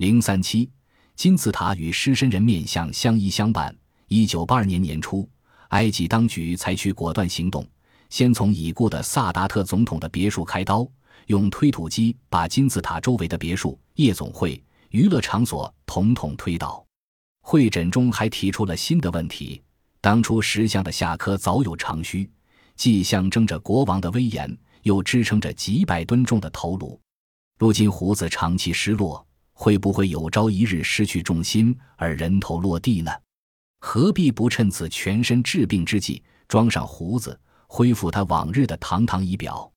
零三七金字塔与狮身人面像相依相伴。一九八二年年初，埃及当局采取果断行动，先从已故的萨达特总统的别墅开刀，用推土机把金字塔周围的别墅、夜总会、娱乐场所统统推倒。会诊中还提出了新的问题：当初石像的下颌早有长须，既象征着国王的威严，又支撑着几百吨重的头颅。如今胡子长期失落，会不会有朝一日失去重心而人头落地呢？何必不趁此全身治病之际，装上胡子，恢复他往日的堂堂仪表？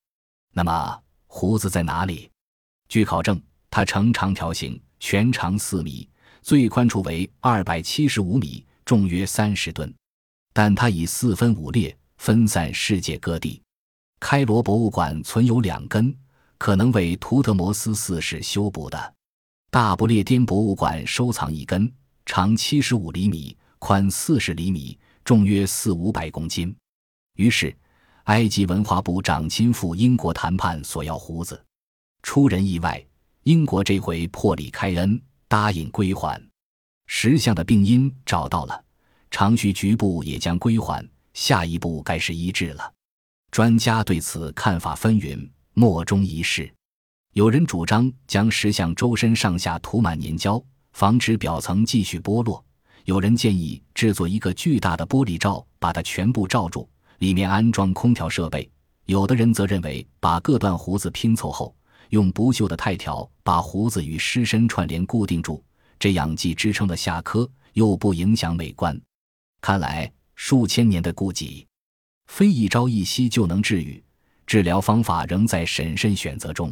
那么胡子在哪里？据考证，它呈长条形，全长四米，最宽处为二百七十五米，重约三十吨。但它已四分五裂，分散世界各地。开罗博物馆存有两根。可能为图特摩斯四世修补的。大不列颠博物馆收藏一根，长七十五厘米，宽四十厘米，重约四五百公斤。于是，埃及文化部长亲赴英国谈判，索要胡子。出人意外，英国这回破例开恩，答应归还。石像的病因找到了，长须局部也将归还。下一步该是医治了。专家对此看法纷纭。莫衷一是，有人主张将石像周身上下涂满粘胶，防止表层继续剥落；有人建议制作一个巨大的玻璃罩，把它全部罩住，里面安装空调设备；有的人则认为把各段胡子拼凑后，用不锈的钛条把胡子与尸身串联固定住，这样既支撑了下颌，又不影响美观。看来数千年的痼疾，非一朝一夕就能治愈。治疗方法仍在审慎选择中。